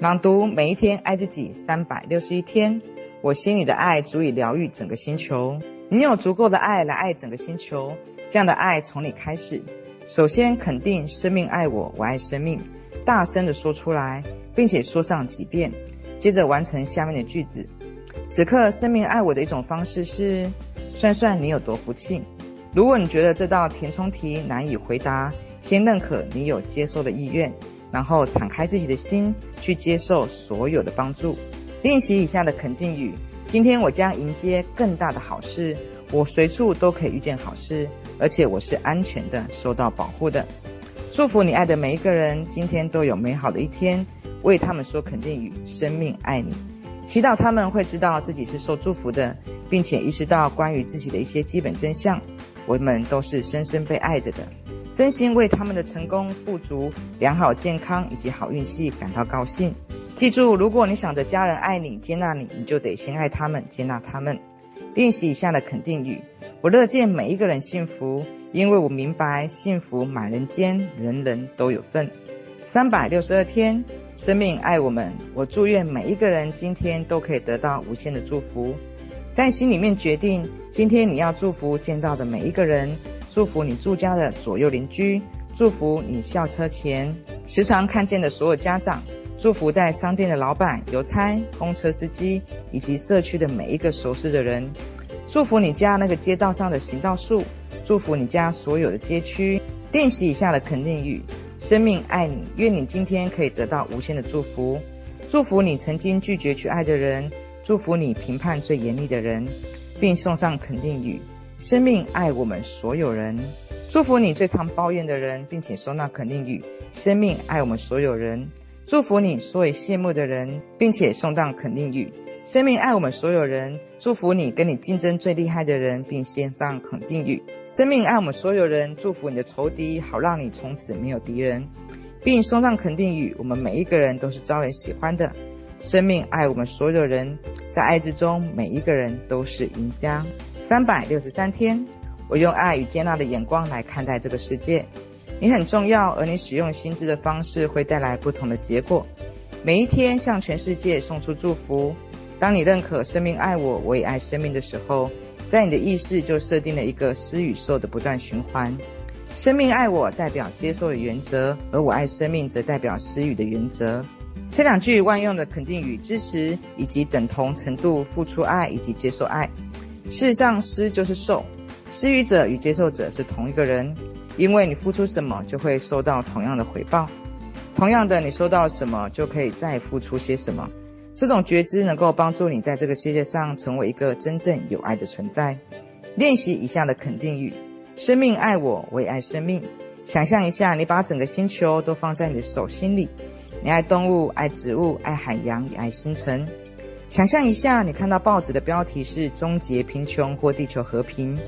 朗读每一天爱自己三百六十一天，我心里的爱足以疗愈整个星球。你有足够的爱来爱整个星球，这样的爱从你开始。首先肯定生命爱我，我爱生命，大声地说出来，并且说上几遍。接着完成下面的句子。此刻生命爱我的一种方式是，算算你有多福气。如果你觉得这道填充题难以回答，先认可你有接受的意愿。然后敞开自己的心，去接受所有的帮助。练习以下的肯定语：今天我将迎接更大的好事，我随处都可以遇见好事，而且我是安全的，受到保护的。祝福你爱的每一个人，今天都有美好的一天。为他们说肯定语：生命爱你。祈祷他们会知道自己是受祝福的，并且意识到关于自己的一些基本真相。我们都是深深被爱着的。真心为他们的成功、富足、良好健康以及好运气感到高兴。记住，如果你想着家人爱你、接纳你，你就得先爱他们、接纳他们。练习以下的肯定语：我乐见每一个人幸福，因为我明白幸福满人间，人人都有份。三百六十二天，生命爱我们。我祝愿每一个人今天都可以得到无限的祝福。在心里面决定，今天你要祝福见到的每一个人。祝福你住家的左右邻居，祝福你校车前时常看见的所有家长，祝福在商店的老板、邮差、公车司机以及社区的每一个熟识的人，祝福你家那个街道上的行道树，祝福你家所有的街区。练习以下的肯定语：生命爱你，愿你今天可以得到无限的祝福。祝福你曾经拒绝去爱的人，祝福你评判最严厉的人，并送上肯定语。生命爱我们所有人，祝福你最常抱怨的人，并且收纳肯定语。生命爱我们所有人，祝福你所为羡慕的人，并且送上肯定语。生命爱我们所有人，祝福你跟你竞争最厉害的人，并献上肯定语。生命爱我们所有人，祝福你的仇敌，好让你从此没有敌人，并送上肯定语。我们每一个人都是招人喜欢的。生命爱我们所有人，在爱之中，每一个人都是赢家。三百六十三天，我用爱与接纳的眼光来看待这个世界。你很重要，而你使用心智的方式会带来不同的结果。每一天向全世界送出祝福。当你认可生命爱我，我也爱生命的时候，在你的意识就设定了一个施与受的不断循环。生命爱我代表接受的原则，而我爱生命则代表施与的原则。这两句万用的肯定语，支持以及等同程度付出爱以及接受爱。事实上，施就是受，施予者与接受者是同一个人，因为你付出什么，就会收到同样的回报。同样的，你收到什么，就可以再付出些什么。这种觉知能够帮助你在这个世界上成为一个真正有爱的存在。练习以下的肯定语：生命爱我，我也爱生命。想象一下，你把整个星球都放在你的手心里，你爱动物，爱植物，爱海洋，也爱星辰。想象一下，你看到报纸的标题是“终结贫穷”或“地球和平”。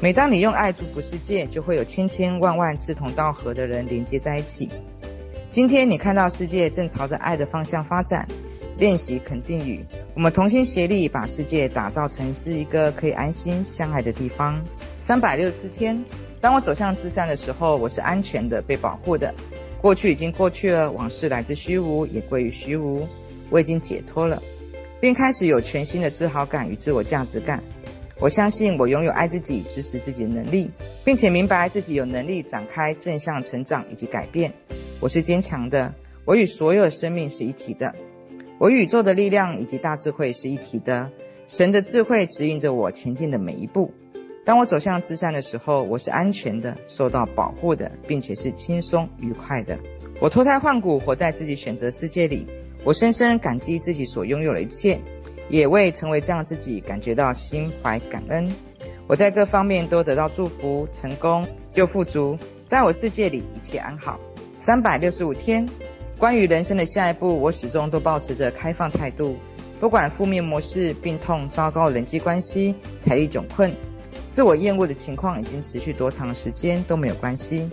每当你用爱祝福世界，就会有千千万万志同道合的人连接在一起。今天你看到世界正朝着爱的方向发展，练习肯定语：我们同心协力，把世界打造成是一个可以安心相爱的地方。三百六十四天，当我走向至善的时候，我是安全的，被保护的。过去已经过去了，往事来自虚无，也归于虚无。我已经解脱了。并开始有全新的自豪感与自我价值感。我相信我拥有爱自己、支持自己的能力，并且明白自己有能力展开正向成长以及改变。我是坚强的，我与所有生命是一体的，我与宇宙的力量以及大智慧是一体的。神的智慧指引着我前进的每一步。当我走向至善的时候，我是安全的，受到保护的，并且是轻松愉快的。我脱胎换骨，活在自己选择世界里。我深深感激自己所拥有的一切，也为成为这样自己感觉到心怀感恩。我在各方面都得到祝福、成功又富足，在我世界里一切安好。三百六十五天，关于人生的下一步，我始终都保持着开放态度。不管负面模式、病痛、糟糕人际关系、财力窘困。自我厌恶的情况已经持续多长时间都没有关系，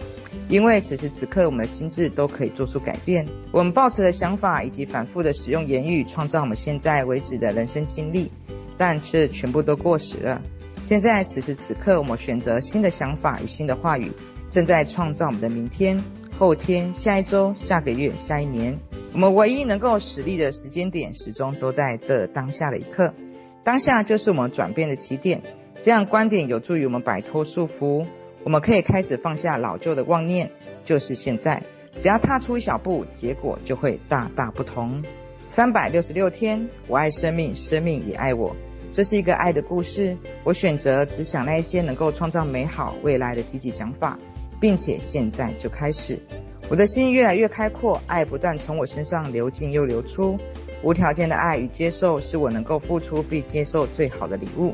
因为此时此刻我们的心智都可以做出改变。我们抱持的想法以及反复的使用言语，创造我们现在为止的人生经历，但却全部都过时了。现在此时此刻，我们选择新的想法与新的话语，正在创造我们的明天、后天、下一周、下个月、下一年。我们唯一能够使力的时间点，始终都在这当下的一刻。当下就是我们转变的起点。这样观点有助于我们摆脱束缚。我们可以开始放下老旧的妄念，就是现在。只要踏出一小步，结果就会大大不同。三百六十六天，我爱生命，生命也爱我。这是一个爱的故事。我选择只想那一些能够创造美好未来的积极想法，并且现在就开始。我的心越来越开阔，爱不断从我身上流进又流出。无条件的爱与接受是我能够付出并接受最好的礼物，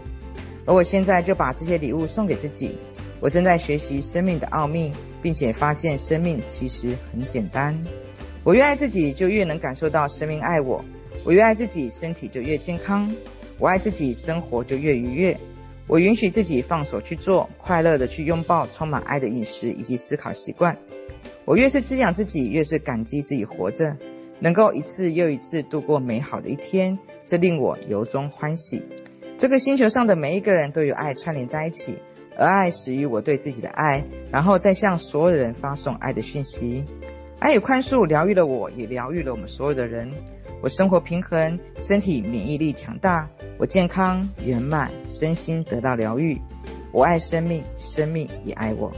而我现在就把这些礼物送给自己。我正在学习生命的奥秘，并且发现生命其实很简单。我越爱自己，就越能感受到生命爱我。我越爱自己，身体就越健康。我爱自己，生活就越愉悦。我允许自己放手去做，快乐地去拥抱充满爱的饮食以及思考习惯。我越是滋养自己，越是感激自己活着，能够一次又一次度过美好的一天，这令我由衷欢喜。这个星球上的每一个人都有爱串联在一起，而爱始于我对自己的爱，然后再向所有人发送爱的讯息。爱与宽恕疗愈了我，也疗愈了我们所有的人。我生活平衡，身体免疫力强大，我健康圆满，身心得到疗愈。我爱生命，生命也爱我。